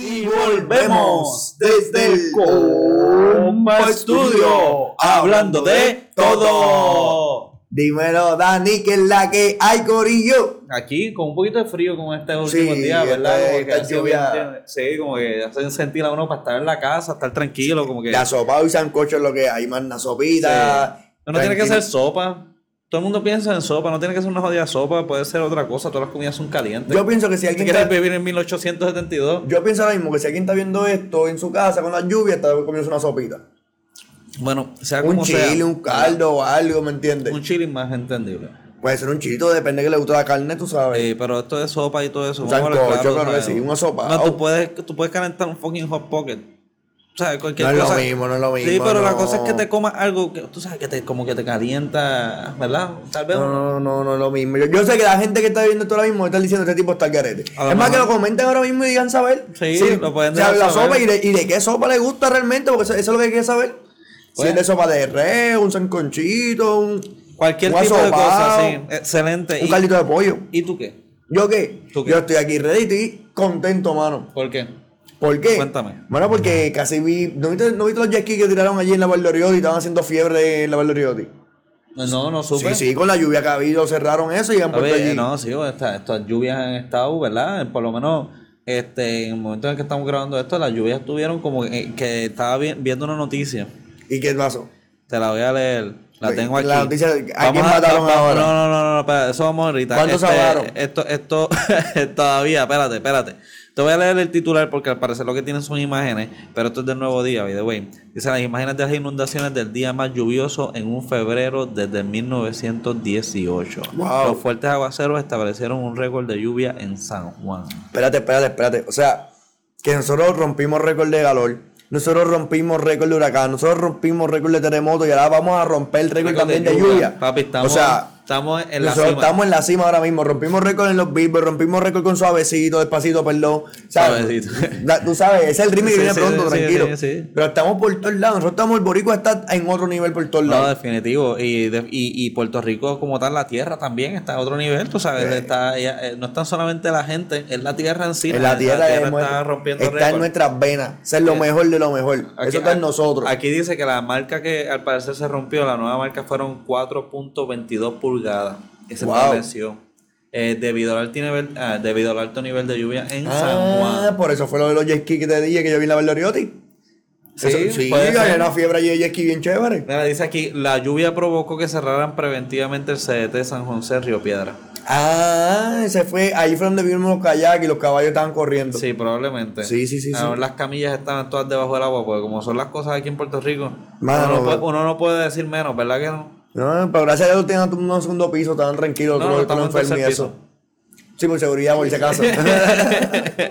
Y volvemos desde el Compa Estudio, hablando de todo. Dímelo, Dani, que es la que hay, Corillo. Aquí con un poquito de frío como este último Sí, día, ¿verdad? esta- Como que bien- sí, como que hacen sentir a uno para estar en la casa, estar tranquilo, como que. La sopa y sancocho es lo que hay, más una sopita. No, no tiene que ser sopa. Todo el mundo piensa en sopa, no tiene que ser una jodida sopa, puede ser otra cosa, todas las comidas son calientes. Yo pienso que si ¿Tú alguien quieres está, vivir en 1872? yo pienso ahora mismo que si alguien está viendo esto en su casa con la lluvia, está comiendo una sopita. Bueno, sea Un como sea. chile, un caldo o algo, ¿me entiendes? Un chile más entendible. Puede ser un chilito, depende que le guste la carne, tú sabes. Eh, pero esto de sopa y todo eso. Un vamos a hablar sancocho, claro ¿sabes? que sí, una sopa. No, tú puedes, tú puedes calentar un fucking hot pocket. O sea, cualquier No es lo mismo, no es lo Sí, mismo, pero la no. cosa es que te comas algo que tú sabes que te, como que te calienta, ¿verdad? Tal vez. No, no, no, no es lo mismo. Yo, yo sé que la gente que está viendo esto ahora mismo está diciendo este tipo está al lo Es más, que lo comenten ahora mismo y digan saber. Sí, lo pueden o sea, dejar la saber. sopa y de, y de qué sopa le gusta realmente, porque eso, eso es lo que hay que saber. si Pues. es de sopa de res, un sanconchito, un, Cualquier un tipo de cosa, sí. Excelente. un ¿Y, caldito de pollo. ¿Y tú qué? ¿Yo qué? ¿Tú qué? Yo estoy aquí ready, estoy contento, mano. ¿Por qué? ¿Por qué? Cuéntame. Bueno, porque casi vi. ¿No viste, no viste los jet skis que tiraron allí en la Valdoriotti? Estaban haciendo fiebre en la Valdoriotti. No, no supe. Sí, sí, con la lluvia que ha habido cerraron eso y han puesto allí. no, sí, esta- estas lluvias han estado, ¿verdad? Por lo menos este, en el momento en el que estamos grabando esto, las lluvias estuvieron como que, que estaba vi- viendo una noticia. ¿Y qué pasó? Te la voy a leer. La tengo aquí. la noticia, ¿a quién mataron ahora? No, no, no, no, espera, eso vamos ahorita. ¿Cuántos Este? Esto, esto, todavía, espérate, espérate. Te voy a leer el titular porque al parecer lo que tienen son imágenes, pero esto es del nuevo día, by the way. Dice las imágenes de las inundaciones del día más lluvioso en un febrero desde 1918. Wow. Los fuertes aguaceros establecieron un récord de lluvia en San Juan. Espérate, espérate, espérate. O sea, que nosotros rompimos récord de calor. Nosotros rompimos récord de huracán. Nosotros rompimos récord de terremoto. Y ahora vamos a romper el récord también de lluvia. Papi, estamos, o sea, estamos en la nosotros cima. estamos en la cima ahora mismo. Rompimos récord en los Billboard. Rompimos récord con suavecito, despacito, perdón. ¿Sabes? Suavecito. Da- Tú sabes, ese es el ritmo que Sí, viene sí, pronto, sí, tranquilo. Pero estamos por todos lados. Nosotros estamos, el Boricua está en otro nivel por todos No, lados. definitivo. Y, de- y, y Puerto Rico, como tal, la tierra también está a otro nivel, tú sabes. Está, eh, no es tan solamente la gente, es la tierra en sí. En la tierra, es está rompiendo está en nuestras venas. Eso es lo Sí. mejor de lo mejor. Aquí- Eso está en nosotros. Aquí dice que la marca que al parecer se rompió, la nueva marca fueron 4.22 pulgadas que se Wow. estableció. eh, debido, al alto nivel, ah, debido al alto nivel de lluvia en San Ah, Juan. por eso fue lo de los jet ski que te dije que yo vi en la Valdoriotti. Sí, Eso- sí, ser. una fiebre allí de jet ski bien chévere. Mira, dice aquí, la lluvia provocó que cerraran preventivamente el CDT San José Río Piedra. Ah, ese fue, ahí fue donde vimos los kayaks y los caballos estaban corriendo. Sí, probablemente. Sí, sí, sí, A sí. las camillas estaban todas debajo del agua, porque como son las cosas aquí en Puerto Rico, Mano, uno, no puede, no. uno no puede decir menos, ¿verdad que no? No, pero gracias a Dios tenían un segundo piso, estaban tranquilos, No, no, en enfermos y eso. Sí, por seguridad, por si acaso.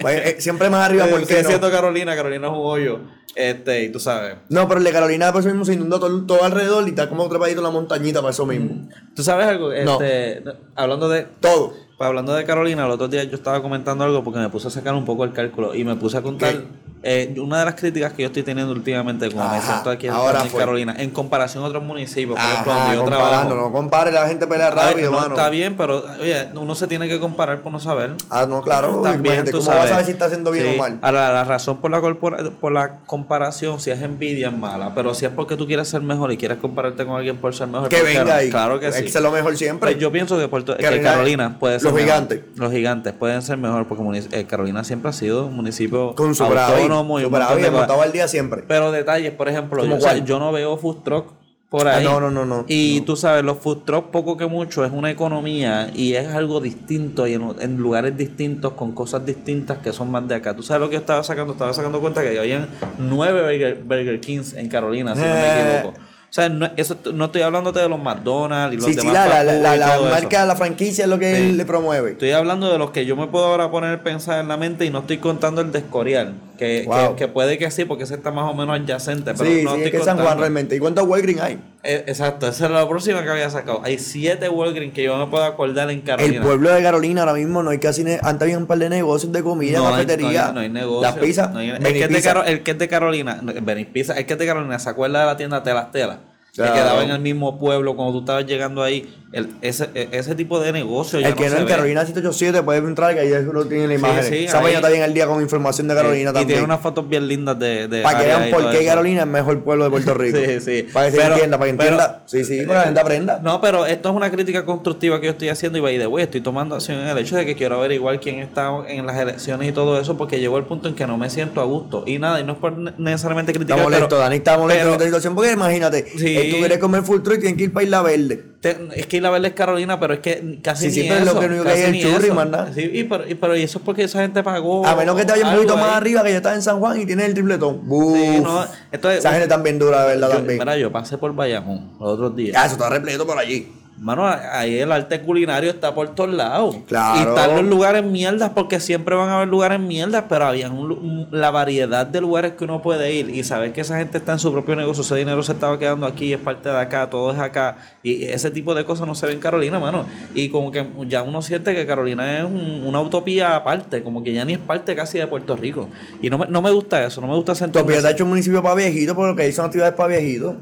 Vaya, eh, Siempre más arriba, Eh, porque no? Carolina, Carolina es un hoyo. Este, y tú sabes. No, pero el de Carolina por eso mismo se inundó todo, todo alrededor y está como trepadito en la montañita para eso mismo. ¿Tú sabes algo? No. Este, hablando de Todo. Pues hablando de Carolina, el otro día yo estaba comentando algo porque me puse a sacar un poco el cálculo y me puse a contar eh, una de las críticas que yo estoy teniendo últimamente me Ajá, siento aquí en, ahora en. Carolina, en comparación a otros municipios, por ejemplo, Ajá, donde yo comparando, trabajo. no compare, la gente pelea rápido, no, mano. está bien, pero oye, uno se tiene que comparar por no saber. Ah, no, claro. También, tú ¿Cómo sabes. vas a saber si está haciendo bien Sí. o mal? Ahora, la razón por la, corpora- por la comparación, si es envidia, es mala. Pero si es porque tú quieres ser mejor y quieres compararte con alguien por ser mejor, Que venga claro, ahí. Claro que sí. ser lo mejor siempre. Pues yo pienso que, Puerto, que Carolina- puede ser los mejor. gigantes. Los gigantes pueden ser mejor porque eh, Carolina siempre ha sido un municipio Con su autónomo y un montón de cosas. montado al día siempre. Pero detalles, por ejemplo, ¿Cómo yo, o sea, cuál? yo no veo food truck por Ah, ahí. no, no, no, no. Y tú sabes, los food truck poco que mucho es una economía y es algo distinto y en, en lugares distintos con cosas distintas que son más de acá. Tú sabes lo que yo estaba sacando, estaba sacando cuenta que habían nueve Burger, Burger Kings en Carolina, si no me Eh. equivoco. O sea, no, eso, no estoy hablándote de los McDonald's y los Sí, sí, demás la, la, la, todo eso. marca, la franquicia es lo que Sí. él le promueve. Estoy hablando de los que yo me puedo ahora poner pensar en la mente y no estoy contando el de Escorial, que, Wow. que, que puede que sí, porque ese está más o menos adyacente, pero Sí, no sí, estoy es que San Juan contando. realmente. ¿Y cuántos Walgreens hay? Eh, exacto, esa era la próxima que había sacado. Hay siete Walgreens que yo me puedo acordar en Carolina. El pueblo de Carolina ahora mismo no hay casi. Antes había un par de negocios de comida, no hay, cafetería. no hay- no hay negocio. Las pizzas. no hay- el, que es de Pizza. Caro- el que es de Carolina, Benny Pizza, el que es de Carolina, ¿se acuerda de la tienda Telas Telas? Que Claro. quedaba en el mismo pueblo cuando tú estabas llegando ahí. El- ese, e- ese tipo de negocio ya El que no se en. Carolina 787 puede entrar, que ahí uno tiene la Sí, imagen. sí, Esa ahí- está bien al día con información de Carolina Eh, y también. tiene unas fotos bien lindas de, de Para que vean y por qué. Carolina es el mejor pueblo de Puerto Rico. Sí, sí. Para que se Pero- entienda, para que pero- entienda. Sí, sí, para que la gente aprenda. No, pero esto es una crítica constructiva que yo estoy haciendo y by the way, estoy tomando acción en el hecho de que quiero averiguar quién está en las elecciones y todo eso porque llegó el punto en que no me siento a gusto. Y nada, y no es por ne- necesariamente criticar, Está molesto, pero- Dani está molesto pero- en esta situación porque imagínate, Sí. eh, tú quieres comer full truck y tienes que ir para Isla Verde. Te- es que Isla Verde es Carolina, pero es que casi Sí, ni sí, pero es eso. lo que único que hay el churri, nada. Sí, y pero, y, pero y eso es porque esa gente pagó. A menos que te vayas un poquito más ahí. arriba, que ya estás en San Juan y tienes el tripletón. Sí, no, entonces, Esa gente también dura, de verdad, Yo, también. mira, yo pasé por Bayamón los otros días. Ah, eso está repleto por allí. Mano, ahí el arte culinario está por todos lados. Claro. Y están los lugares mierdas, porque siempre van a haber lugares mierdas, pero había un la variedad de lugares que uno puede ir y saber que esa gente está en su propio negocio, ese dinero se estaba quedando aquí, es parte de acá, todo es acá. Y ese tipo de cosas no se ve en Carolina, mano. Y como que ya uno siente que Carolina es un- una utopía aparte, como que ya ni es parte casi de Puerto Rico. Y no me, no me gusta eso, no me gusta sentirme Topia está hecho un municipio para viejitos, pero lo que hay son actividades para viejitos.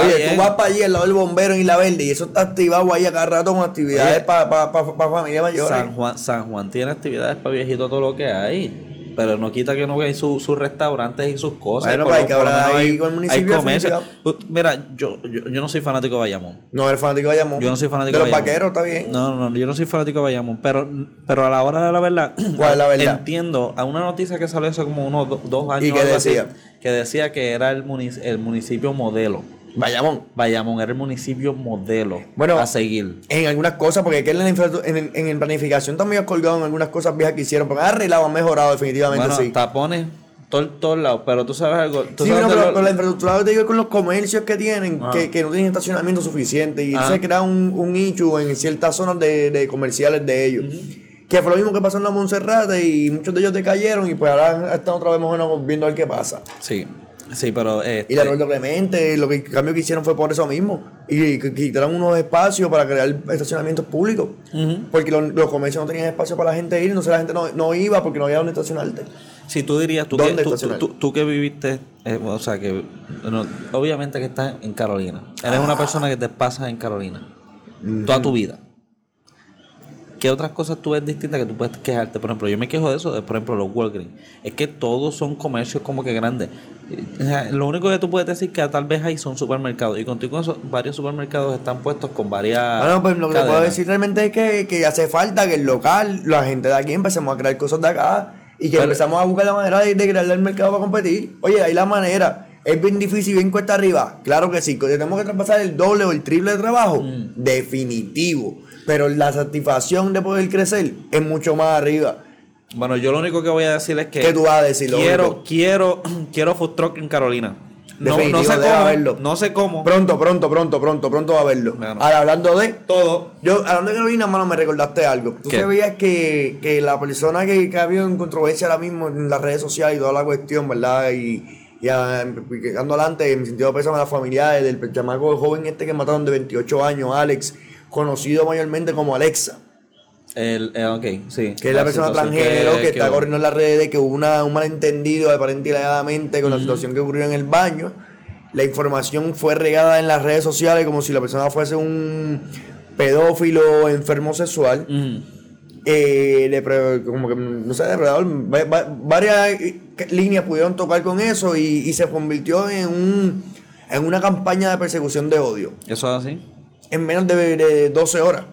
Oye, bien. tú vas para allí al lado del bombero en Isla Verde y eso está activado ahí a cada rato con actividades para pa, pa, pa familia mayor. San Juan, San Juan tiene actividades para viejitos todo lo que hay. Pero no quita que no hay su- sus restaurantes y sus cosas. Bueno, pues hay que hablar ahí con el municipio, comercio. definitivamente. Uh, Mira, yo, yo, yo no soy fanático de Bayamón. No eres fanático de Bayamón. Yo no soy fanático de de los vaqueros, está bien. No, no, yo no soy fanático de Bayamón. Pero, pero a la hora de la verdad, ¿Cuál es la verdad? entiendo a una noticia que salió hace como unos do- dos años. ¿Y así, decía? que decía que era el, munic- el municipio modelo. Bayamón. Bayamón era el municipio modelo Bueno, a seguir. En algunas cosas, porque en la, en, en, en planificación también ha colgado en algunas cosas viejas que hicieron, porque han arreglado, han mejorado definitivamente, Bueno, sí. tapones todos lados, pero tú sabes algo. Tú Sí, sabes no, pero, lo- pero la infraestructura te digo con los comercios que tienen, Ah. que, que no tienen estacionamiento suficiente y Ah. se crea un, un nicho en ciertas zonas de, de comerciales de ellos. Que fue lo mismo que pasó en la Monserrate y muchos de ellos decayeron y pues ahora están otra vez más o menos viendo a ver qué pasa. Sí, sí, pero. este, Y la Roberto Clemente, lo que el cambio que hicieron fue por eso mismo. Y quitaron unos espacios para crear estacionamientos públicos. Porque los, los comercios no tenían espacio para la gente ir, entonces la gente no, no iba porque no había donde estacionarte. Si tú dirías, tú, que, ¿Dónde tú, que viviste, eh, o sea, que no, obviamente que estás en Carolina. Eres Ah. una persona que te pasas en Carolina toda tu vida. ¿Qué otras cosas tú ves distintas que tú puedes quejarte? Por ejemplo, yo me quejo de eso, de, por ejemplo, los Walgreens. Es que todos son comercios como que grandes. O sea, lo único que tú puedes decir que tal vez hay son supermercados. Y contigo eso, varios supermercados están puestos con varias. Bueno, pues lo que te puedo cadenas. decir realmente es que, que hace falta que el local, la gente de aquí empecemos a crear cosas de acá y que Pero- empezamos a buscar la manera de, de crearle el mercado para competir. Oye, hay la manera. Es bien difícil, bien cuesta arriba. Claro que sí. Tenemos que traspasar el doble o el triple de trabajo. Mm. Definitivo. Pero la satisfacción de poder crecer es mucho más arriba. Bueno, yo lo único que voy a decir es que. ¿Qué tú vas a decir? Lo Quiero, único? quiero, quiero food truck en Carolina. No, no sé cómo. haberlo. No sé cómo. Pronto, pronto, pronto, pronto, pronto va a verlo. Bueno. Ahora, hablando de. Todo. Yo, hablando de Carolina, mano, me recordaste algo. Tú ¿Qué? sabías que, que la persona que, que ha habido en controversia ahora mismo en las redes sociales y toda la cuestión, ¿verdad? Y, y ah, adelante, en mi sentido pésame a las familiares del chamaco joven este que mataron de 28 años, Alex, conocido mayormente como Alexa, El, eh, ok, sí. que es la persona situación transgénero que, está que- corriendo en las redes, que hubo una, un malentendido aparentemente con la situación que ocurrió en el baño. La información fue regada en las redes sociales como si la persona fuese un pedófilo enfermo sexual. Eh, depre- como que, no sé, depredador, va- va- varias líneas pudieron tocar con eso y, y se convirtió en, un, en una campaña de persecución de odio Eso es así. En menos de, de 12 horas.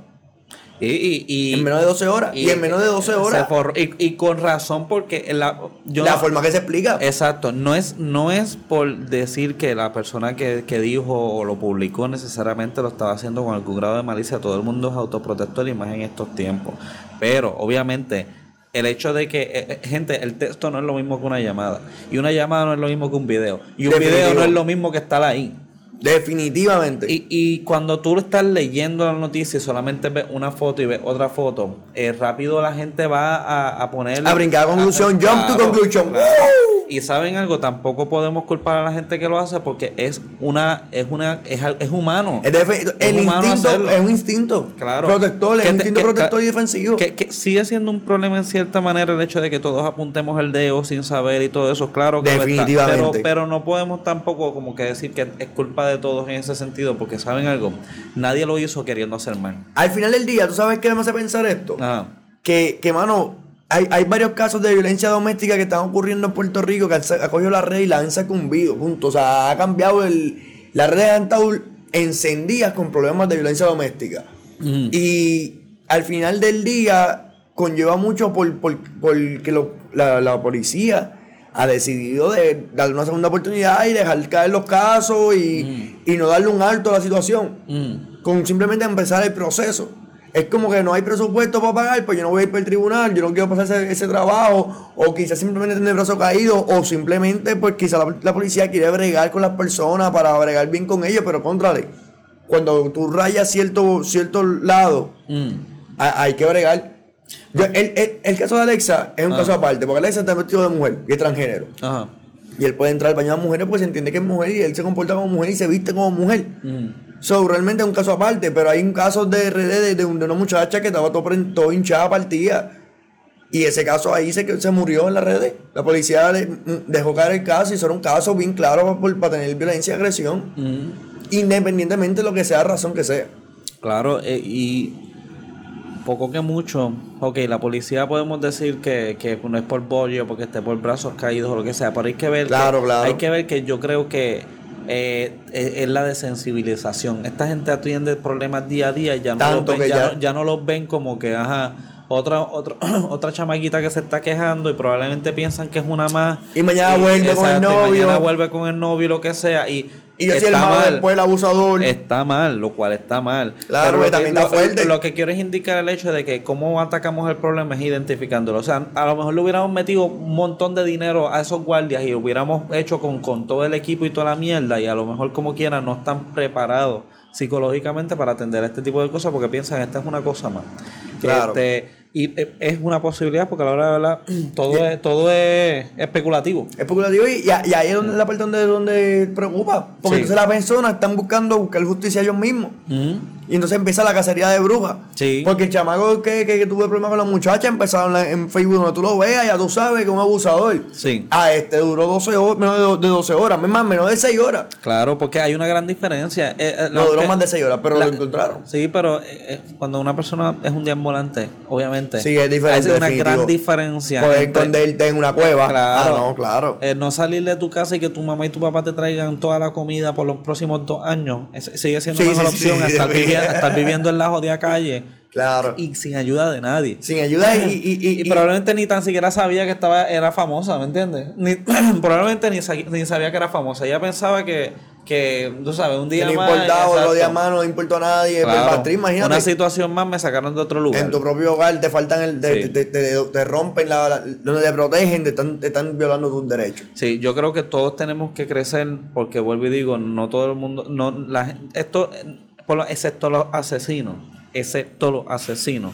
Y, y, y- En menos de 12 horas. Y, en menos de 12 se horas. forró. y, con razón, porque la, yo la no- forma que se explica. Exacto, no es, no es por decir que la persona que, que dijo o lo publicó necesariamente lo estaba haciendo con algún grado de malicia. Todo el mundo es autoprotector y más en estos tiempos. Pero obviamente el hecho de que, eh, eh, gente, el texto no es lo mismo que una llamada. Y una llamada no es lo mismo que un video. Y un Definitivo. video no es lo mismo que estar ahí. Definitivamente. Y, y cuando tú estás leyendo la noticia y solamente ves una foto y ves otra foto, eh, rápido la gente va a, a poner... A brincar a conclusión, jump to conclusion. Y saben algo, tampoco podemos culpar a la gente que lo hace porque es una, es una, es, es humano. Es humano instinto hacerlo. es un instinto Claro. protector, es un instinto que- protector que- y defensivo. Que, que sigue siendo un problema en cierta manera el hecho de que todos apuntemos el dedo sin saber y todo eso, claro que está. Definitivamente. pero, pero no podemos tampoco como que decir que es culpa de todos en ese sentido, porque saben algo, nadie lo hizo queriendo hacer mal. Al final del día, ¿tú sabes qué me hace pensar esto? Ajá. Que, que mano, hay, hay varios casos de violencia doméstica que están ocurriendo en Puerto Rico que han, ha cogido la red y la han sucumbido, punto. O sea, ha cambiado el... Las redes han estado encendidas con problemas de violencia doméstica. Y al final del día conlleva mucho por, por, porque lo- la, la policía ha decidido de darle una segunda oportunidad y dejar caer los casos y, y no darle un alto a la situación. Mm. Con simplemente empezar el proceso. Es como que no hay presupuesto para pagar, pues yo no voy a ir para el tribunal, yo no quiero pasar ese, ese trabajo, o quizás simplemente tener el brazo caído, o simplemente pues quizás la, la policía quiere bregar con las personas para bregar bien con ellos, pero contrale, cuando tú rayas cierto, cierto lado, Mm. ha- hay que bregar. Yo- el, el- el caso de Alexa es un Ah. caso aparte, porque Alexa está vestido de mujer y es transgénero. Ajá. Y él puede entrar al baño de mujeres pues se entiende que es mujer y él se comporta como mujer y se viste como mujer. Mm. So, realmente es un caso aparte, pero hay un caso de RD de, de un- de una muchacha que estaba todo, todo hinchada, partida. Y ese caso ahí se, se murió en las redes. La policía le- mm, dejó caer el caso y eso era un caso bien claro para tener violencia y agresión. Independientemente de lo que sea razón que sea. Claro, eh, y poco que mucho, ok, la policía podemos decir que, que no es por bollo, porque esté por brazos caídos o lo que sea, pero hay que ver, Claro, que, claro. hay que ver que yo creo que eh, es, es la desensibilización. Esta gente atiende problemas día a día y ya no, los ven, ya, ya- no, ya no los ven como que, ajá, otra, otra, otra chamaquita que se está quejando y probablemente piensan que es una más. Y mañana vuelve con el y novio. mañana vuelve con el novio, lo que sea. Y, Y yo soy el malo mal. después, el abusador. Está mal, lo cual está mal. Claro, Pero que lo también lo, está fuerte. lo que quiero es indicar el hecho de que cómo atacamos el problema es identificándolo. O sea, a lo mejor le hubiéramos metido un montón de dinero a esos guardias y lo hubiéramos hecho con, con todo el equipo y toda la mierda y a lo mejor como quiera no están preparados psicológicamente para atender este tipo de cosas porque piensan esta es una cosa más. Claro. Este, y eh, es una posibilidad porque a la hora de verdad todo es, todo es especulativo. especulativo y, y, ahí es donde, la parte donde, donde preocupa. Porque Sí. entonces las personas están buscando buscar justicia ellos mismos. Y entonces empieza la cacería de brujas. Sí. Porque el chamaco que, que, que tuvo problemas con la muchacha empezaron en, Facebook donde tú lo veas, ya tú sabes que es un abusador. Sí. A este duró 12 horas, menos de, do- de 12 horas, más menos de 6 horas. Claro, porque hay una gran diferencia. Eh, eh, No duró que- más de 6 horas, pero la- lo encontraron. Sí, pero eh, cuando una persona es un deambulante, obviamente. Sí, es diferente, Hay una definitivo. gran diferencia. Poder esconderte en una cueva. Claro. Ah, no, claro. no salir de tu casa y que tu mamá y tu papá te traigan toda la comida por los próximos dos años. Es- sigue siendo Sí, sí, opción sí, a estar, estar viviendo en la jodida calle Claro. y sin ayuda de nadie. Sin ayuda y, y, y, probablemente ni tan siquiera sabía que estaba era famosa, ¿me entiendes? Ni, probablemente ni, ni sabía que era famosa. Ella pensaba que, que tú sabes, un que día no más. importaba, exacto. los días más no importó a nadie. Claro. Imagínate. Una situación más me sacaron de otro lugar. En tu propio hogar te faltan el, te, Sí. te, te- te rompen la, la- donde te protegen, te están, te están violando tus derechos. Sí, yo creo que todos tenemos que crecer porque vuelvo y digo, no todo el mundo, no la esto, por excepto los asesinos, excepto los asesinos.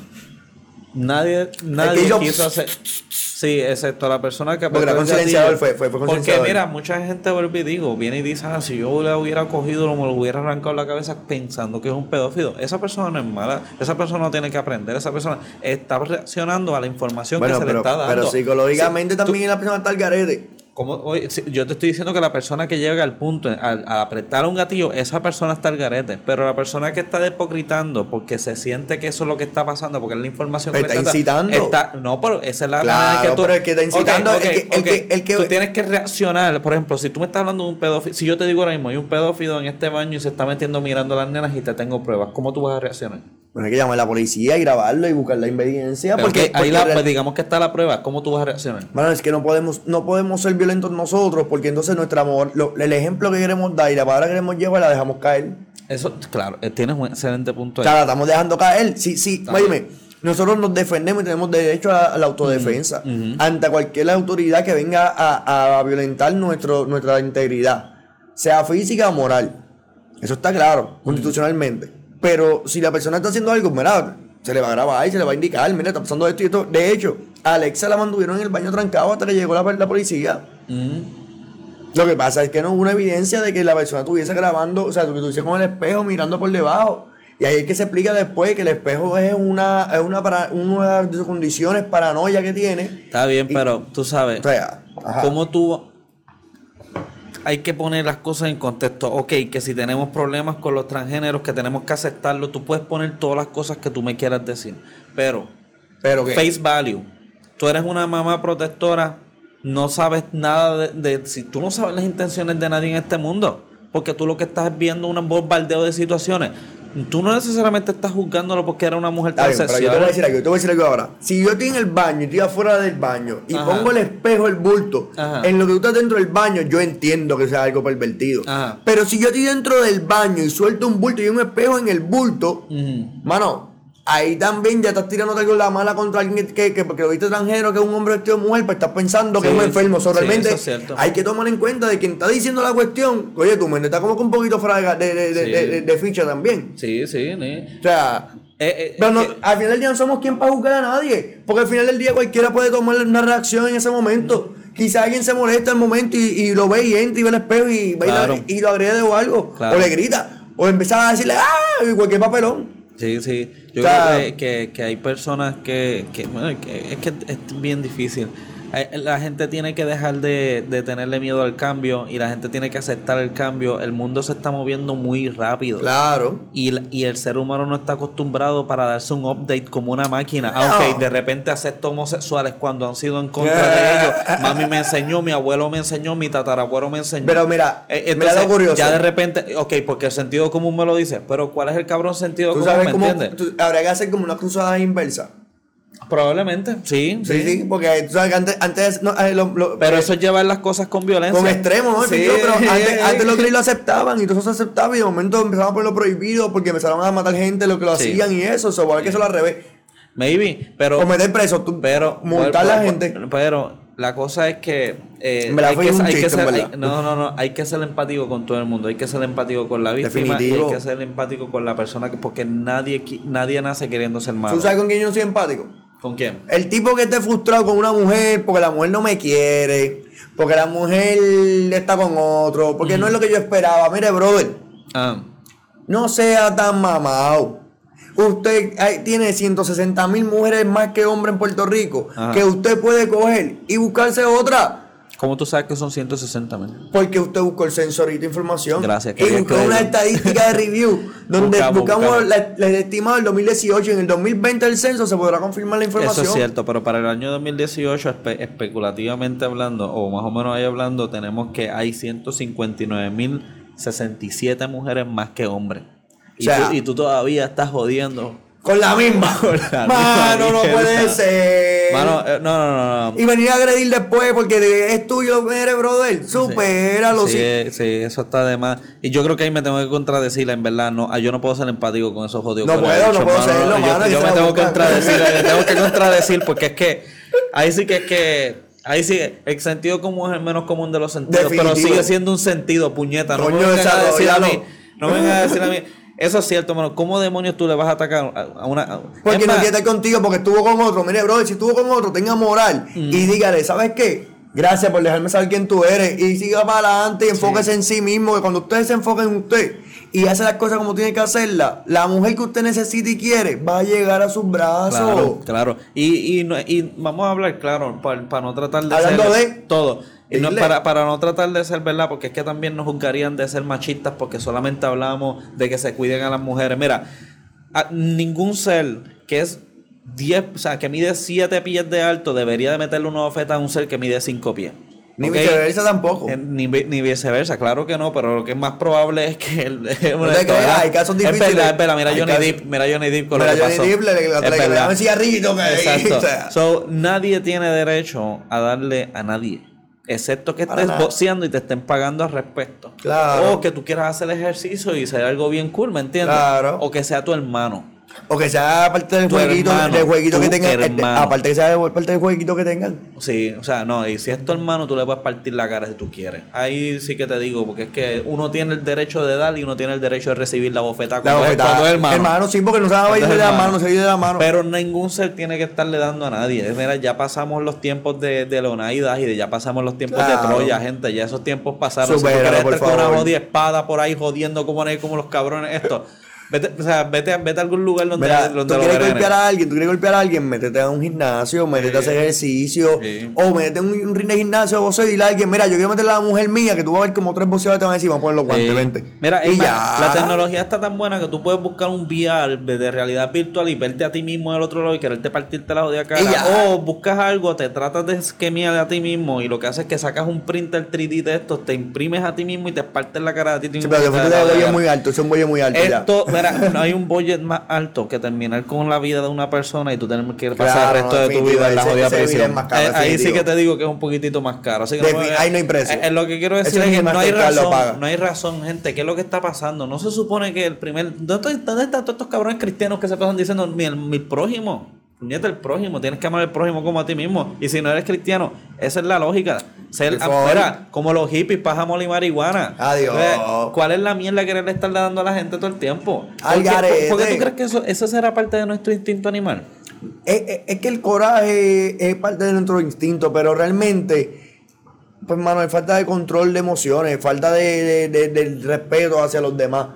Nadie, nadie quiso hacer. Sí, excepto la persona que Porque con silenciador, fue- fue- fue con Porque silenciador. mira, mucha gente vuelve y digo, viene y dice, ah, si yo le hubiera cogido, me lo hubiera arrancado la cabeza pensando que es un pedófilo. Esa persona no es mala, esa persona no tiene que aprender, esa persona está reaccionando a la información Bueno, que se pero, le está dando. pero psicológicamente Sí, tú- también la persona está al garete. Como, oye, yo te estoy diciendo que la persona que llega al punto, al, a apretar un gatillo, esa persona está al garete. Pero la persona que está despocritando porque se siente que eso es lo que está pasando, porque es la información Pero que está le incitando. está- no, pero esa es la Claro, manera que tú. pero el que está incitando, Ok, el que- el que- el que- Tú tienes que reaccionar. Por ejemplo, si tú me estás hablando de un pedófilo, si yo te digo ahora mismo, hay un pedófilo en este baño y se está metiendo mirando a las nenas y te tengo pruebas, ¿cómo tú vas a reaccionar? Bueno, hay que llamar a la policía y grabarlo y buscar la evidencia. Porque, que ahí porque la- real- pues digamos que está la prueba, ¿cómo tú vas a reaccionar? Bueno, es que no podemos, no podemos ser violentos nosotros, porque entonces nuestra amor, lo- el ejemplo que queremos dar y la palabra que queremos llevar la dejamos caer. Eso, claro, eh, tienes un excelente punto ahí. la estamos dejando caer. Sí, sí, óyeme, nosotros nos defendemos y tenemos derecho a, a la autodefensa ante cualquier autoridad que venga a, a violentar nuestro, nuestra integridad, sea física o moral. Eso está claro, constitucionalmente. Pero si la persona está haciendo algo, mira, se le va a grabar y se le va a indicar, mira, está pasando esto y esto. De hecho, a Alexa la mantuvieron en el baño trancado hasta que llegó la, la policía. Ujú. Lo que pasa es que no hubo una evidencia de que la persona estuviese grabando, o sea, que estuviese con el espejo mirando por debajo. Y ahí es que se explica después que el espejo es una, es una, para, una de sus condiciones paranoia que tiene. Está bien, Y- pero tú sabes, O sea. ¿cómo tú, hay que poner las cosas en contexto. Ok, que si tenemos problemas con los transgéneros, que tenemos que aceptarlo, tú puedes poner todas las cosas que tú me quieras decir. Pero, Pero que. face value. Tú eres una mamá protectora, no sabes nada de, de- si tú no sabes las intenciones de nadie en este mundo, porque tú lo que estás es viendo un bombardeo de situaciones. Tú no necesariamente estás juzgándolo porque era una mujer pero yo te voy a transexual. decir algo, yo te voy a decir algo ahora. Si yo estoy en el baño y estoy afuera del baño y Ajá. pongo el espejo, el bulto, Ajá. en lo que tú estás dentro del baño, yo entiendo que sea algo pervertido. Ajá. Pero si yo estoy dentro del baño y suelto un bulto y un espejo en el bulto, mano, ahí también ya estás tirando algo la mala contra alguien que, que, que porque lo viste extranjero, que es un hombre vestido de mujer, pues estás pensando que Sí, es un enfermo. O sea, sí, realmente es cierto. hay que tomar en cuenta de quien está diciendo la cuestión, oye, tu mente está como que un poquito fuera de, de, de, Sí. de- ficha también. Sí, sí, sí. O sea, Eh, eh, pero no, que- al final del día no somos quien para juzgar a nadie. Porque al final del día cualquiera puede tomar una reacción en ese momento. Quizá alguien se molesta en el momento y, y lo ve y entra y ve el espejo y, Claro. la- y lo agrede o algo. Claro. O le grita. O empieza a decirle ¡ah! y cualquier papelón. Sí, sí. Yo O sea, creo que, que- que hay personas que, que, bueno, que es que es bien difícil. La gente tiene que dejar de, de tenerle miedo al cambio y la gente tiene que aceptar el cambio. El mundo se está moviendo muy rápido. Claro. Y, la- y el ser humano no está acostumbrado para darse un update como una máquina. No. Aunque de repente acepta homosexuales cuando han sido en contra de ellos. Mami me enseñó, mi abuelo me enseñó, mi tatarabuelo me enseñó. Pero mira, Eh, mira entonces, lo curioso. Ya de repente, ok, porque el sentido común me lo dice, pero ¿cuál es el cabrón sentido Tú común? sabes ¿Me cómo entiendes? tú- habría que hacer como una cruzada inversa. Probablemente, sí, Sí, sí, porque tú sabes que antes, antes no, eh, lo- lo- Pero eso es llevar las cosas con violencia. con extremos, ¿no? Sí. Pero antes, antes los gays lo aceptaban y todo eso se aceptaba y de momento empezaron a ponerlo prohibido porque empezaron a matar gente, lo que lo Sí. hacían y eso. O sea, que eso lo al revés. Maybe, pero. O meter preso, tú, pero. multar a la gente. Pero la cosa es que. eh, hay que, hay ser, hay- no, no, no. Hay que ser empático con todo el mundo. Hay que ser empático con la víctima. Y Definitivo. hay que ser empático con la persona. que Porque nadie, nadie nace queriendo ser malo. ¿Tú sabes con quién yo no soy empático? ¿Con quién? El tipo que esté frustrado con una mujer porque la mujer no me quiere, porque la mujer está con otro, porque no es lo que yo esperaba. Mire, brother, Ah. no sea tan mamado. Usted hay- tiene 160 mil mujeres más que hombres en Puerto Rico, Ajá. que usted puede coger y buscarse otra. ¿Cómo tú sabes que son 160 mil? Porque usted buscó el censorito de información. Gracias, Y buscó una estadística de review donde Buscamos, buscamos, la- la- estimado del 2018 y en el 2020 el censo se podrá confirmar la Eso información. es cierto, pero para el año 2018, espe- especulativamente hablando, o más o menos ahí hablando, tenemos que hay 159.067 mujeres más que hombres. Y, O sea- tú, y tú todavía estás jodiendo. Con la misma. Con la Mano, misma no puede ser. Mano, eh, no, no, no, no. Y venir a agredir después porque es tuyo, eres brother. Supéralo. Sí, sí. sí, eso está de más. Y yo creo que ahí me tengo que contradecir, en verdad. No, ah, yo no puedo ser empático con esos jodidos. No puedo, no Yo, puedo serlo, yo- mano, Yo, se me tengo que contradecir, me tengo que contradecir porque es que ahí sí que es que. Ahí sí, el sentido común es el menos común de los sentidos, pero Definitivo. sigue siendo un sentido, puñeta. No Coño, me vengas a decir a mí. No me vengas a decir a mí. Eso es cierto, mano. ¿Cómo demonios tú le vas a atacar a una. a- Porque Es no más, quiere estar contigo porque estuvo con otro. Mire, brother, si estuvo con otro, tenga moral. Mm. Y dígale, ¿sabes qué? Gracias por dejarme saber quién tú eres. Y siga para adelante y enfóquese en sí mismo. Que cuando usted se enfoque en usted y hace las cosas como tiene que hacerlas, la mujer que usted necesita y quiere va a llegar a sus brazos. Claro, claro. Y, y, no- y vamos a hablar claro, para, no tratar de Hablando ser de- todo. Y no, para, para no tratar de ser verdad, porque es que también nos juzgarían de ser machistas porque solamente hablamos de que se cuiden a las mujeres. Mira, a- ningún ser que es 10, o sea, que mide 7 pies de alto debería de meterle una oferta a un ser que mide 5 pies. Ni ¿Ok? viceversa tampoco. Eh, Ni, ni viceversa, claro que no, pero lo que es más probable es que el, creas, hay casos Es difíciles. verdad, es verdad, mira Hay Johnny casos- Depp, mira Johnny Depp con Mira, lo que Johnny pasó. Depp le- le- le- Es le- cigarrito, que- Exacto. o sea. So, nadie tiene derecho a darle a nadie. Excepto que estés boxeando y te estén pagando al respecto. Claro. O que tú quieras hacer ejercicio y ser algo bien cool, ¿me entiendes? Claro. O que sea tu hermano. O que sea parte del Tu jueguito, hermano, del jueguito que tengan. aparte que sea parte del jueguito que tengan. Sí, o sea, no, y si es tu hermano, tú le puedes partir la cara si tú quieres. Ahí sí que te digo, porque es que uno tiene el derecho de dar y uno tiene el derecho de recibir la bofetada La cuando, es- bofetada. cuando es hermano. Hermano, sí, porque no se va a ir de la mano, no se ir de la mano. Pero ningún ser tiene que estarle dando a nadie. Mira, ya pasamos los tiempos de, de Leonidas y de ya pasamos los tiempos Claro. de Troya, gente. Ya esos tiempos pasaron. si tú por estar con una espada por ahí jodiendo como, como los cabrones estos. Vete, o sea, vete, a- vete a algún lugar donde, Mira, donde tú quieres golpear a alguien, tú quieres golpear a alguien, métete a un gimnasio, métete a hacer ejercicio, Sí. o métete en un, un ring de gimnasio, y dile a alguien, mira, yo quiero meterle a la mujer mía, que tú vas a ver como tres boxeadores te van a decir, vamos a poner los guantes, Sí. vente. Mira, y ya. la tecnología está tan buena que tú puedes buscar un VR de de realidad virtual y verte a ti mismo del otro lado y quererte partirte la jodida cara. O buscas algo, te tratas de esquemiar a ti mismo y lo que haces es que sacas un printer 3D de estos, te imprimes a ti mismo y te partes la cara a ti Sí, mismo. pero y te de la bollo cara. muy alto, es un muy alto ya. Mira, no hay un budget más alto que terminar con la vida de una persona y tú tener que pasar Claro, el resto no, de tu vida en la jodida prisión. es más caro, Eh, ahí sí que te digo que es un poquitito más caro. Así que no Defi- me- ahí no hay precio. eh, eh, lo que quiero decir Eso es que no hay razón, no hay razón, gente. ¿Qué es lo que está pasando? No se supone que el primer. ¿Dónde, dónde están todos estos cabrones cristianos que se pasan diciendo mi, mi prójimo? Puñeta el prójimo, tienes que amar al prójimo como a ti mismo. Y si no eres cristiano, esa es la lógica. Ser afuera, como los hippies, pájamo y marihuana. Adiós. Eh, ¿Cuál es la mierda que le estar dando a la gente todo el tiempo? ¿Por qué, por qué tú crees que eso, eso será parte de nuestro instinto animal? Es, es- es que el coraje es parte de nuestro instinto, pero realmente, pues, mano, es falta de control de emociones, falta de, de- de- del respeto hacia los demás.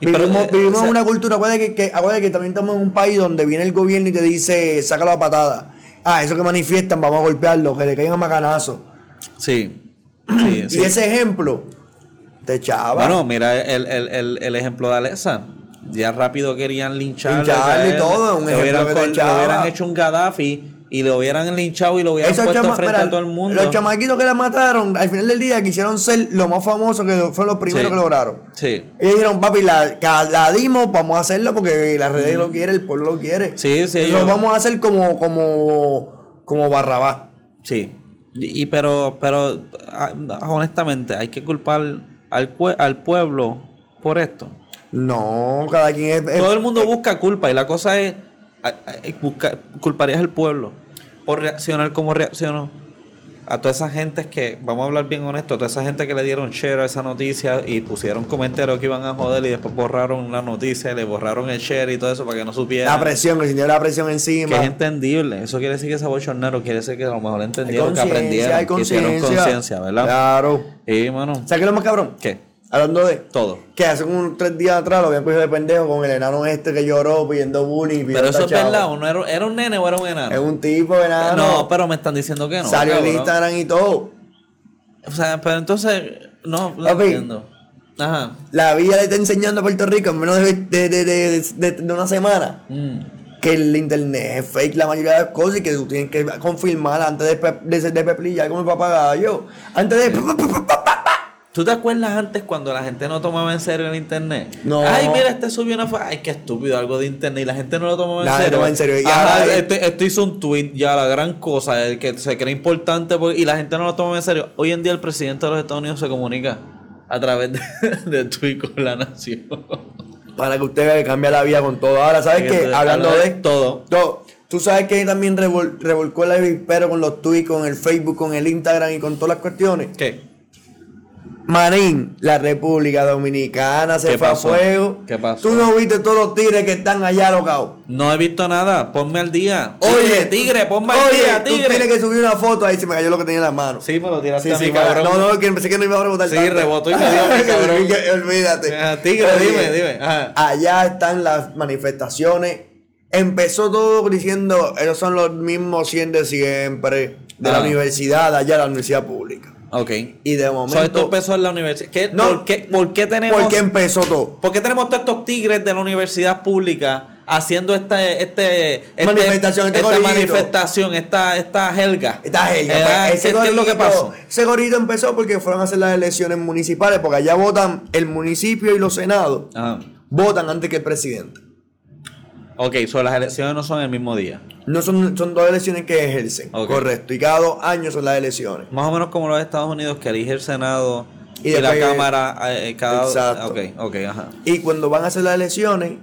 Y pero, vivimos eh, vivimos o sea- en una cultura, acuérdate que, que, acuérdate que también estamos en un país donde viene el gobierno y te dice, sácalo a patada. Ah, eso que manifiestan, vamos a golpearlo, que le caigan macanazo. Sí. Sí, sí. Y ese ejemplo te echaba. Bueno, mira el, el, el, el ejemplo de Alexa. Ya rápido querían lincharlo. Lincharlo y todo, un Le ejemplo hubieran, que te le hubieran hecho un Gaddafi y lo hubieran linchado y lo hubieran Esos puesto frente mira, a todo el mundo. Los chamaquitos que la mataron, al final del día quisieron ser lo más famosos que fueron los primeros Sí. que lograron. Sí. Ellos dijeron, papi, la, la dimos, vamos a hacerlo porque la red lo quiere, el pueblo lo quiere. Sí, sí, Lo yo- vamos a hacer como, como, como Barrabás. Sí. Y, pero, pero ah, honestamente, hay que culpar al, al pueblo por esto. No, cada quien es. es- Todo el mundo busca culpa y la cosa es, a- a- busca- culparías al pueblo por reaccionar como reaccionó. A toda esa gente que, vamos a hablar bien honesto, a toda esa gente que le dieron share a esa noticia y pusieron comentarios que iban a joder y después borraron la noticia, y le borraron el share y todo eso para que no supieran. la presión, que sintió la presión Que encima. es entendible. Eso quiere decir que ese bochornero quiere decir que a lo mejor entendieron, que aprendieron, que hicieron conciencia. conciencia, ¿verdad? Claro. Y, mano, ¿Sabes qué es lo más cabrón? ¿qué? Hablando de. Todo. Que hace unos tres días atrás lo habían cogido de pendejo con el enano este que lloró pidiendo bullying. pidiendo Pero eso es verdad, ¿o no era, era un nene o era un enano? Es un tipo de enano. No, pero me están diciendo que no. Salió en. Instagram y todo. O sea, pero entonces, no, no Papi. entiendo. Ajá. La vida le está enseñando a Puerto Rico en menos de, de, de, de- de- de una semana Mm. que el internet es fake la mayoría de las cosas y que tú tienes que confirmar antes de, pe- de, de peplillar como el papagayo. Antes de. ¿Tú te acuerdas antes cuando la gente no tomaba en serio el internet? No. Ay, mira, este subió una foto. Ay, qué estúpido, algo de internet. Y la gente no lo tomaba en Nadie serio. toma en serio. Y Ajá, ahora- este, este hizo un tweet, ya la gran cosa, el que se cree importante porque- y la gente no lo toma en serio. Hoy en día el presidente de los Estados Unidos se comunica a través de, de tweet con la nación. Para que usted vea que cambia la vida con todo. Ahora, ¿sabes qué? Hablando habla de de todo. todo. Tú sabes que también revol- revolcó el avispero con los tweets, con el Facebook, con el Instagram y con todas las cuestiones. ¿Qué? Marín, la República Dominicana se ¿Qué fue pasó? a fuego. ¿Qué pasó? Tú no viste todos los tigres que están allá locados. No he visto nada. Ponme al día. Oye, tigre, tigre, ponme al oye, día, tú tigre. tienes que subir una foto ahí se me cayó lo que tenía en las manos. Sí, me lo tiraste Sí, a sí, cabrón. No, no, que pensé que no iba a rebotar Sí, tanto. rebotó y me dio, mi cabrón. Olvídate. Ajá, tigre, Oye, dime, dime. Ajá. Allá están las manifestaciones. Empezó todo diciendo, esos son los mismos 100 de siempre, de la Ah. universidad, allá la universidad pública. Ok. Y de So, esto momento, empezó en la universidad. ¿Qué- No. ¿por, qué, por qué tenemos, ¿por qué empezó todo? por qué tenemos todos estos tigres de la universidad pública haciendo este, este, este- Manifestación, este esta manifestación, esta, esta helga? Esta helga, Eh, pues, ¿qué, qué es lo que gorrito- pasó? Ese gorrito empezó porque fueron a hacer las elecciones municipales, porque allá votan el municipio y los senados, Ajá. votan antes que el presidente. Ok, so las elecciones no son el mismo día. No son, son dos elecciones que ejercen, correcto. Y cada dos años son las elecciones. Más o menos como los Estados Unidos que elige el Senado y, Y la Cámara eh, cada Exacto. Ok, ok, ajá. Y cuando van a hacer las elecciones,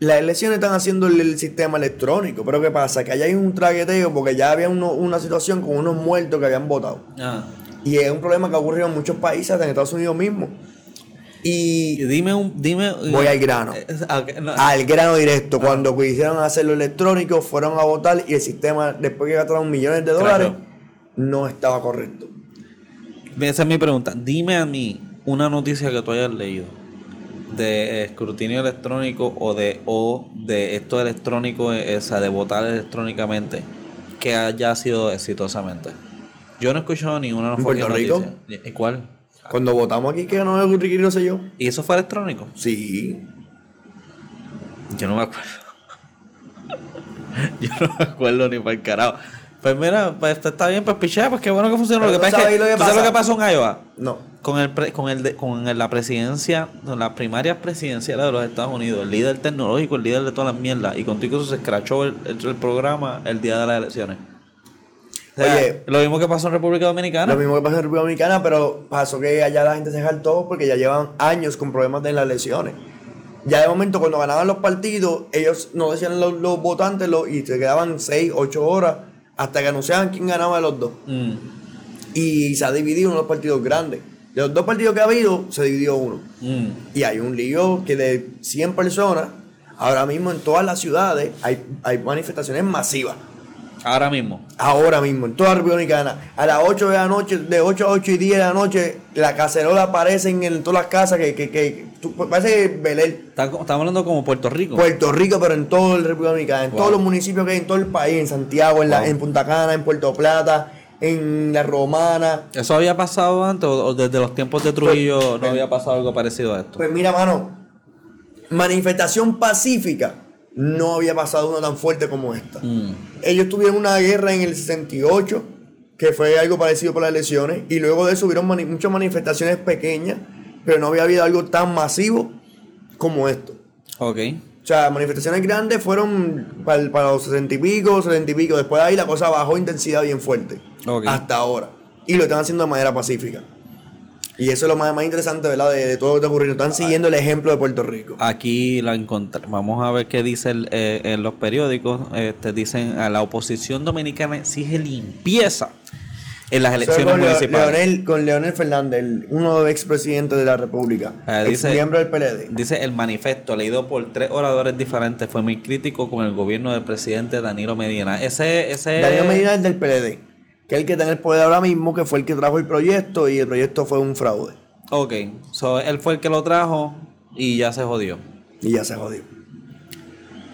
las elecciones están haciendo el, el sistema electrónico. Pero ¿qué pasa? Que allá hay un tragueteo porque ya había uno- una situación con unos muertos que habían votado. Ajá. Y es un problema que ha ocurrido en muchos países, en Estados Unidos mismo. Y dime un, dime. Voy al grano. Eh, no, al grano directo, cuando quisieron hacerlo electrónico, fueron a votar y el sistema, después que gastaron millones de dólares, Claro. no estaba correcto. Esa es mi pregunta. Dime a mí una noticia que tú hayas leído de escrutinio electrónico o de o de esto electrónico, eh, o sea, de votar electrónicamente, que haya sido exitosamente. Yo no he escuchado ninguna ¿En Puerto Rico? noticia. ¿Y cuál? Cuando votamos aquí, que ganó el Ricky Rosselló. ¿Y eso fue electrónico? Sí. Yo no me acuerdo. Yo no me acuerdo ni para el carajo. Pues mira, pues está- bien, pues pichea, pues qué bueno que funcionó. Lo que pasa es que, lo que ¿tú sabes lo que pasó en Iowa? No. Con, el pre- con, el de- con el- la presidencia, con las primarias presidenciales de los Estados Unidos, el líder tecnológico, el líder de todas las mierdas, y contigo se escrachó el, el- el programa el día de las elecciones. O sea, Oye. lo mismo que pasó en República Dominicana. Lo mismo que pasó en República Dominicana, pero pasó que allá la gente se saltó porque ya llevan años con problemas de las elecciones. Ya de momento, cuando ganaban los partidos, ellos no decían los, los votantes lo- y se quedaban 6, 8 horas hasta que anunciaban quién ganaba de los dos. Mm, Y se ha dividido en unos partidos grandes. De los dos partidos que ha habido, se dividió uno. mm. Y hay un lío que de 100 personas, ahora mismo en todas las ciudades hay, hay manifestaciones masivas. Ahora mismo. Ahora mismo, en toda la República Dominicana, a las 8 de la noche, de 8 a 8 y 10 de la noche, la cacerola aparecen en todas las casas que, que, que tú- parece Belén. Estamos hablando como Puerto Rico. Puerto Rico, pero en toda la República Dominicana, en Wow. todos los municipios que hay en todo el país, en Santiago, en, la- Wow. en Punta Cana, en Puerto Plata, en La Romana. ¿Eso había pasado antes o, o desde los tiempos de Trujillo no había pasado algo parecido a esto? Pues mira, mano, manifestación pacífica, no había pasado una tan fuerte como esta. Mm. Ellos tuvieron una guerra en el 68, que fue algo parecido por las elecciones, y luego de eso hubieron mani- muchas manifestaciones pequeñas, pero no había habido algo tan masivo como esto. Ok. O sea, manifestaciones grandes fueron para, para los 60 y pico, 70 y pico. Después de ahí la cosa bajó intensidad bien fuerte. Hasta ahora. Y lo están haciendo de manera pacífica. Y eso es lo más, más interesante, ¿verdad? De, de todo lo que está ocurriendo. Están siguiendo el ejemplo de Puerto Rico. Aquí la encontré. Vamos a ver qué dice el- eh, en los periódicos. Este, dicen a la oposición dominicana exige limpieza en las elecciones con, municipales. Leonel, con Leonel Fernández, uno de los expresidentes de la República. Ex dice- miembro del PLD. Dice el manifiesto leído por tres oradores diferentes fue muy crítico con el gobierno del presidente Danilo Medina. Ese, ese Danilo Medina es del PLD, que es el que en el poder ahora mismo, que fue el que trajo el proyecto y el proyecto fue un fraude. Ok, so, él fue el que lo trajo y ya se jodió. Y ya se jodió.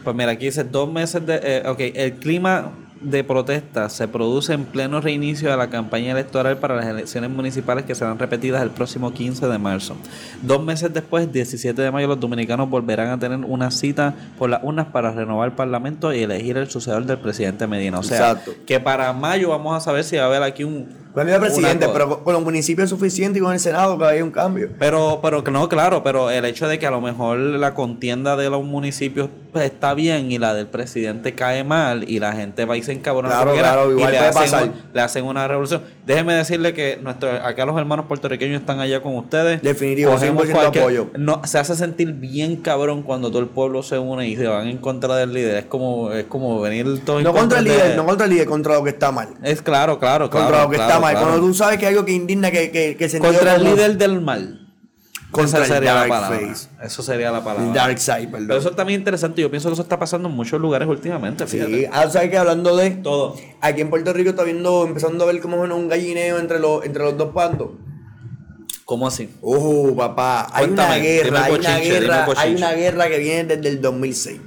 Pues mira, aquí dice dos meses de... eh, ok, el clima de protesta se produce en pleno reinicio de la campaña electoral para las elecciones municipales que serán repetidas el próximo 15 de marzo. Dos meses después, 17 de mayo, los dominicanos volverán a tener una cita por las urnas para renovar el parlamento y elegir el sucesor del presidente Medina. O sea, Exacto. que para mayo vamos a saber si va a haber aquí un... Presidente, pero con- los municipios es suficiente y con el Senado que hay un cambio. Pero, pero no, claro, pero el hecho de que a lo mejor la contienda de los municipios pues, está bien y la del presidente cae mal y la gente va y se encabrona Claro, claro, igual y le hacen, pasar. un- le hacen una revolución. Déjeme decirle que nuestro, acá los hermanos puertorriqueños están allá con ustedes. Definitivo, Cogemos 100% apoyo. No, se hace sentir bien cabrón cuando todo el pueblo se une y se van en contra del líder. Es como, es como venir todos en No contra el de- líder, no contra el líder, contra lo que está mal. Es claro, claro, claro. contra lo que claro, está mal. Claro. Cuando tú sabes que hay algo que indigna, que, que, que Contra el líder del mal. Contra Esa el sería dark la palabra. face. Eso sería la palabra. El dark side, perdón. Pero eso es también interesante. Yo pienso que eso está pasando en muchos lugares últimamente. Fíjate. Sí, ah, ¿sabes que Hablando de Todo. Aquí en Puerto Rico está viendo, empezando a ver como un gallineo entre los, entre los dos bandos. ¿Cómo así? Uh, papá, hay una Cuéntame, guerra, hay una guerra, hay una guerra que viene desde el 2006.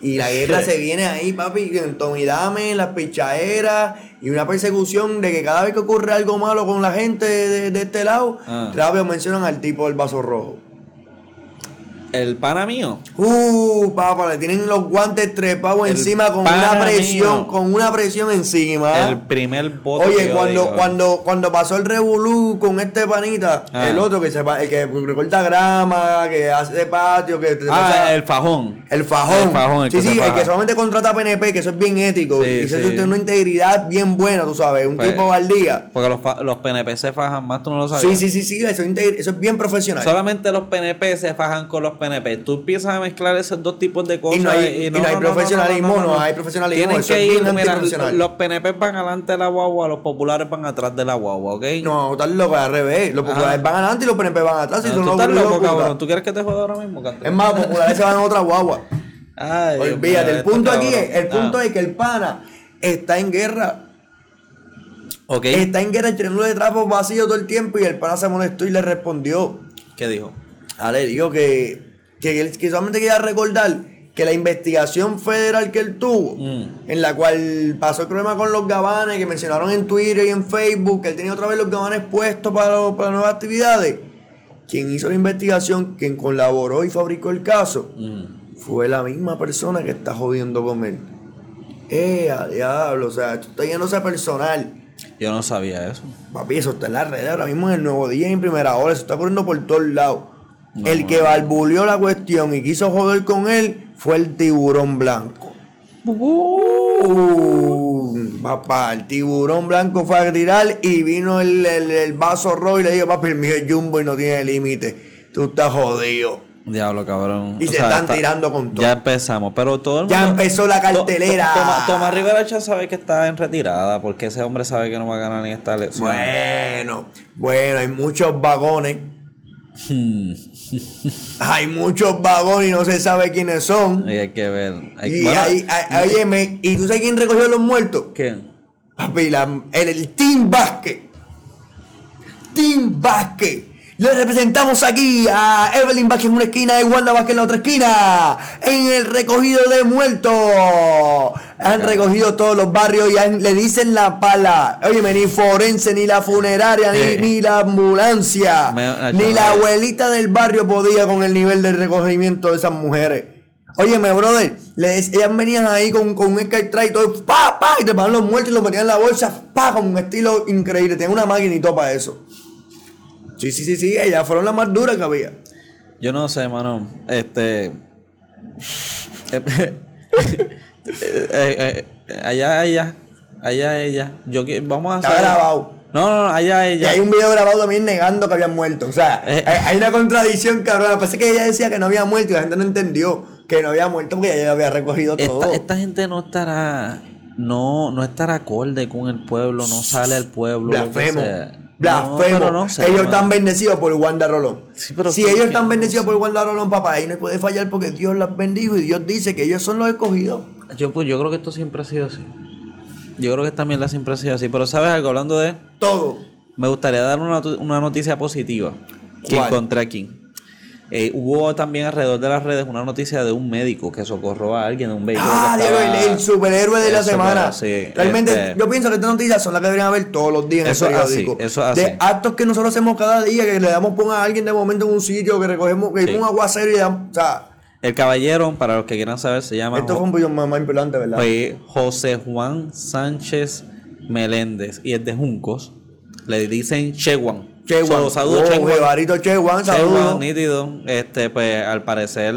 Y la guerra se viene ahí, papi, en Tomidame, en las pichaderas, y una persecución de que cada vez que ocurre algo malo con la gente de, de este lado, Ah. rápido mencionan al tipo del vaso rojo. El pana mío. Uh, papá, le tienen los guantes trepados El encima con una presión, mío. con una presión encima. El primer que Oye, cuando, digo. cuando, cuando pasó el revolú con este panita, Ah. el otro que se el que recorta grama, que hace patio, que Ah, sea, el fajón. el fajón. El fajón, el sí, sí, el que solamente contrata PNP, que eso es bien ético. Sí, y eso sí. tiene una integridad bien buena, tú sabes, un Pues, tipo al día. Porque los, los PNP se fajan más, tú no lo sabes. Sí, sí, sí, sí, eso, eso es bien profesional. Solamente los PNP se fajan con los PNP. Tú empiezas a mezclar esos dos tipos de cosas. Y no hay- y no hay profesionalismo, no hay profesionalismo, Tienen que ir, mira, los PNP van adelante de la guagua, los populares van atrás de la guagua, ¿ok? No, tal loco, al revés. Los populares van adelante y los PNP van atrás. y Ah, son tú los estás loco, cabrón. ¿Tú quieres que te joda ahora mismo, Canto? Es más, los populares se van a otra guagua. Ay, Olvídate, el punto aquí es, el punto Ah, es que el pana está en guerra. Está en guerra echando de trapos vacíos todo el tiempo y el pana se molestó y le respondió. ¿Qué dijo? Ale, digo que, que, él- que solamente quería recordar que la investigación federal que él tuvo, Mm. en la cual pasó el problema con los gabanes, que mencionaron en Twitter y en Facebook, que él tenía otra vez los gabanes puestos para, para nuevas actividades, quien hizo la investigación, quien colaboró y fabricó el caso, Mm. fue la misma persona que está jodiendo con él. Eh, a diablo, o sea, esto está yéndose personal. Yo no sabía eso. Papi, eso está en las redes ahora mismo en el nuevo día en primera hora, eso está corriendo por todos lados. El que barbuleó la cuestión y quiso joder con él fue el tiburón blanco. Uh, papá, el tiburón blanco fue a tirar y vino el, el- el vaso rojo y le dijo, papi, el mío es jumbo y no tiene límite. Tú estás jodido. Diablo, cabrón. Y se están tirando con todo. Ya empezamos, pero todo el Ya mundo- empezó la To- to- cartelera. Toma- Tomás Rivera ya sabe que está en retirada porque ese hombre sabe que no va a ganar en esta elección. Bueno, bueno, hay muchos vagones. Hmm. Hay muchos vagones y no se sabe quiénes son. Y hay que ver. Hay- Y bueno, hay, hay- óyeme, ¿y tú sabes quién recogió los muertos? ¿Quién? Papi, la- el, el Team Basket. Team Basket. Le representamos aquí a Evelyn Vázquez en una esquina y Wanda Vázquez en la otra esquina. En el recogido de muertos. Han recogido todos los barrios y han- le dicen la pala. Óyeme, ni forense, ni la funeraria, ni, Eh. ni la ambulancia. Me- ni la abuelita del barrio podía con el nivel de recogimiento de esas mujeres. Óyeme, brother, les, ellas venían ahí con, con un SkyTrack y todo, pa, pa, y te pagan los muertos y los metían en la bolsa, pa, con un estilo increíble. Tenían una máquina y todo para eso. Sí, sí, sí, sí, ellas fueron las más duras que había. Yo no sé, mano. Este. Eh, eh, eh, allá ella. Allá ella. Yo vamos a Está hacer. grabado. No, no, no, allá Y ella. hay un video grabado también negando que habían muerto. O sea, Eh. hay, una contradicción, cabrón. Parece que ella decía que no había muerto y la gente no entendió que no había muerto porque ella había recogido todo. Esta, gente no estará. No, no estará acorde con el pueblo, no sale al pueblo. Blasfemo. Blasfemo. No, no ellos están bendecidos por Wanda Rolón. Sí, pero si ¿por ellos están bendecidos por Wanda Rolón, papá, ahí no puede fallar porque Dios las bendijo y Dios dice que ellos son los escogidos. Yo, pues, yo creo que esto siempre ha sido así. Yo creo que mierda siempre ha sido así. Pero, ¿sabes algo? Hablando de. Todo. Me gustaría dar una, una noticia positiva que ¿Cuál? encontré aquí. Eh, hubo también alrededor de las redes una noticia de un médico que socorrió a alguien en un vehículo. Ah, que Diego, estaba- el, el superhéroe de la semana. superhéroe, sí, Realmente, este- yo pienso que estas noticias son las que deberían haber todos los días en Eso el es así, periódico. eso es De así. actos que nosotros hacemos cada día, que le damos pon a alguien de momento en un sitio, que recogemos, que Sí. un aguacero y le damos. O sea, El caballero, para los que quieran saber, se llama esto fue un más, más importante, ¿verdad? fue José Juan Sánchez Meléndez y es de Juncos. Le dicen Chewan. Che, Juan. So, saludos, Oh. Jevarito Che, Juan, saludos. nítido. Este, pues al parecer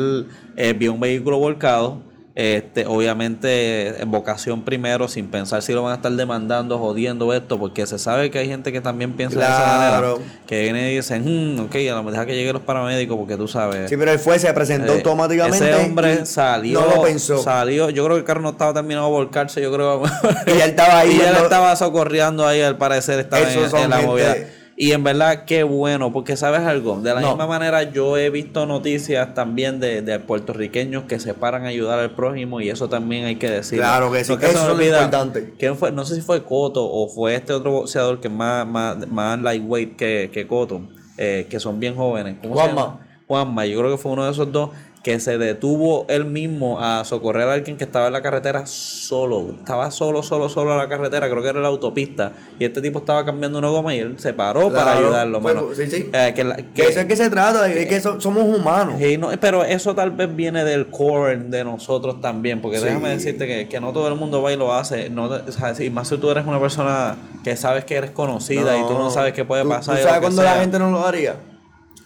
eh, vio un vehículo volcado. Este, obviamente en vocación primero, sin pensar si lo van a estar demandando, jodiendo esto, porque se sabe que hay gente que también piensa de esa manera. Que viene y dicen, "Hmm, ok, a lo mejor deja que lleguen los paramédicos, porque tú sabes. Sí, pero él fue, se presentó Eh, automáticamente. Ese hombre salió. No lo pensó. Salió. Yo creo que el carro no estaba terminado de volcarse. Yo creo. Y él estaba ahí Y él estaba socorriendo ahí, al parecer, estaba en, en la movida. Y en verdad, qué bueno, porque sabes algo. De la No. misma manera, yo he visto noticias también de, de puertorriqueños que se paran a ayudar al prójimo, y eso también hay que decirlo. Claro que sí, eso me es importante. ¿Quién fue? No sé si fue Coto o fue este otro boxeador que es más, más, más lightweight que, que Coto, eh, que son bien jóvenes. ¿Cómo se Juanma. llama? Juanma, yo creo que fue uno de esos dos que se detuvo él mismo a socorrer a alguien que estaba en la carretera solo. Estaba solo, solo, solo en la carretera, creo que era la autopista. Y este tipo estaba cambiando una goma y él se paró para ayudarlo, fue- mano. sí, sí. Eh, que la- Que eso es que se trata, de que so- somos humanos. Sí, no, pero eso tal vez viene del core de nosotros también, porque Sí. déjame decirte que, que no todo el mundo va y lo hace, no, o sea, si más si tú eres una persona que sabes que eres conocida y tú no sabes qué puede ¿Tú- pasar. ¿Tú y sabes que cuándo sea. la gente no lo haría?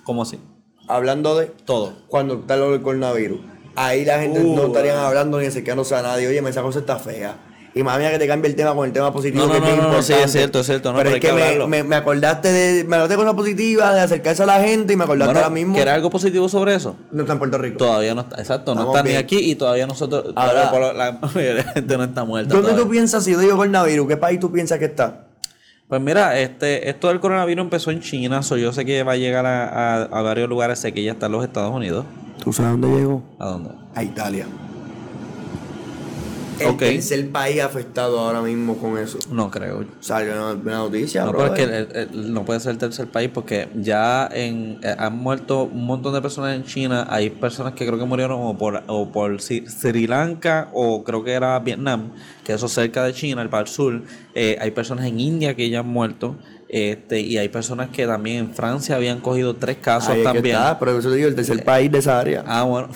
¿Cómo así? Hablando de Todo. cuando está lo del coronavirus. Ahí la gente Uh, no estarían hablando ni acercándose a nadie. Oye, esa cosa está fea. Y más mía que te cambie el tema con el tema positivo. No, que no, es no, no, sí, importante. es cierto, es cierto, no, pero pero es que que me, me, me acordaste de. Me acordaste de cosas positivas, de acercarse a la gente y me acordaste ahora mismo. ¿Quieres algo positivo sobre eso? No está en Puerto Rico. Todavía no está, exacto, no Estamos está ni bien. aquí y todavía nosotros, Ahora- todavía la de la gente no está muerta. ¿Dónde todavía. tú piensas, si yo digo coronavirus, qué país tú piensas que está? Pues mira, este, esto del coronavirus empezó en China, so yo sé que va a llegar a, a- a varios lugares, sé que ya está en los Estados Unidos. ¿Tú sabes dónde llegó? ¿A dónde? A Italia. El Ok. tercer país afectado ahora mismo con eso. No creo. Salió una, una noticia, No, pero es que brother. el- el- no puede ser el tercer país porque ya en, eh, han muerto un montón de personas en China. Hay personas que creo que murieron o por, o por Sri, Sri Lanka o creo que era Vietnam, que eso cerca de China, el para el sur. Eh, hay personas en India que ya han muerto. Este, y hay personas que también en Francia habían cogido tres casos Ahí es que también. está, pero eso te digo, el tercer país de esa área. Ah, bueno.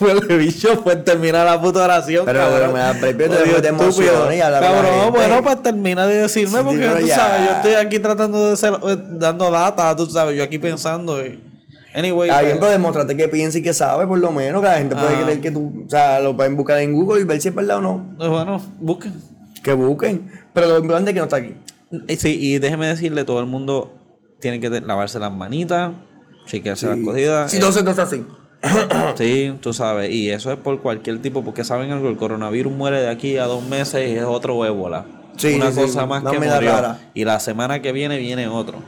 Huele bicho, pues termina la puta oración. Pero- cabrón. pero me da- pero te- te emociona y habla Cabrón, bueno, pues termina de decirme Sí, porque tú ya. sabes, yo estoy aquí tratando de ser, eh, dando data, tú sabes, yo aquí pensando. y- Anyway, Está pues, pero demostrate que piensa y que sabe, por lo menos, que la gente puede Ah. creer que tú, o sea, lo pueden buscar en Google y ver si es verdad o no. pues, bueno, busquen. Que busquen. Pero lo importante es que no está aquí. Y Sí, y déjeme decirle, todo el mundo tiene que lavarse las manitas, chequearse las cogidas. Si eh, no se no está así. Sí, tú sabes, y eso es por cualquier tipo, porque saben algo, el coronavirus muere de aquí a dos meses y es otro ébola. Sí, Una sí, cosa sí, más no que murió. rara. Y la semana que viene viene otro.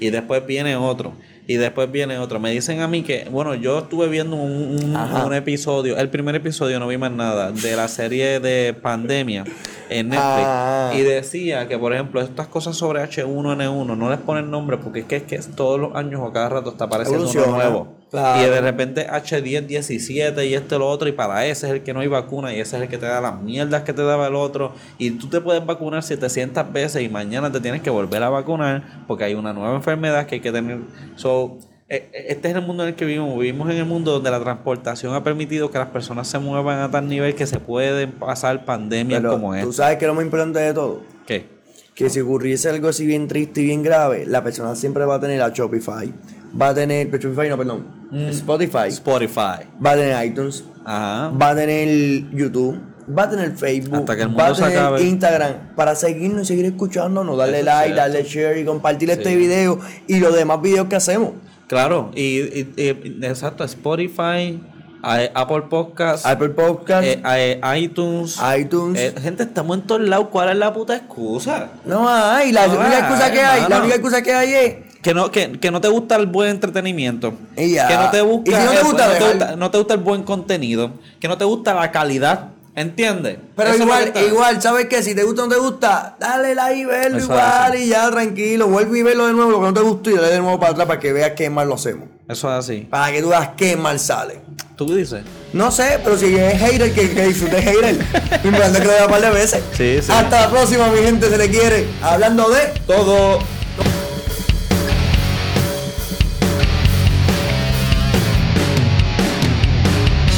Y después viene otro. Y después viene otro. Me dicen a mí que, bueno, yo estuve viendo un, un- Ajá. un episodio, el primer episodio no vi más nada, de la serie de pandemia en Netflix. Ah. Y decía que, por ejemplo, estas cosas sobre H1N1 no les ponen nombre porque es que, es que todos los años o cada rato está apareciendo uno nuevo. Claro. Y de repente H10, 17 y este lo otro, y para ese es el que no hay vacuna, y ese es el que te da las mierdas que te daba el otro. Y tú te puedes vacunar 700 veces y mañana te tienes que volver a vacunar porque hay una nueva enfermedad que hay que tener. So, eh, eh, este es el mundo en el que vivimos. Vivimos en el mundo donde la transportación ha permitido que las personas se muevan a tal nivel que se pueden pasar pandemias Pero como tú esta. sabes que lo más importante de todo, ¿Qué? que si ocurriese algo así bien triste y bien grave, la persona siempre va a tener a Shopify, va a tener, Shopify no, perdón, Mm. Spotify, Spotify. va a tener iTunes, Ajá. va a tener YouTube, va a tener Facebook, Hasta que el va a se tener acabe. Instagram para seguirnos y seguir escuchándonos, darle Eso like, darle share y compartir este video y los demás videos que hacemos. Claro, y, y- y- exacto, Spotify, Apple Podcasts, Apple Podcast, eh, eh, iTunes. iTunes. Eh, gente, estamos en todos lados. ¿Cuál es la puta excusa? no hay, la no excusa que hay, la única excusa que hay es Que no, que, que no te gusta el buen entretenimiento. Que no te busca si no te el- gusta, no, te dejar. gusta, no te gusta el buen contenido. Que no te gusta la calidad. ¿Entiendes? Pero Eso igual, igual, ¿sabes qué? Si te gusta o no te gusta, dale like y verlo igual y ya tranquilo. Vuelve y verlo de nuevo, lo que no te gustó y dale de nuevo para atrás para que veas qué mal lo hacemos. Eso es así. Para que tú veas qué mal sale. ¿Tú qué dices? No sé, pero si es hater, que, que disfrute hater. Es que lo vea un par de veces. Sí, sí. Hasta la próxima, mi gente, se le quiere. Hablando de Todo.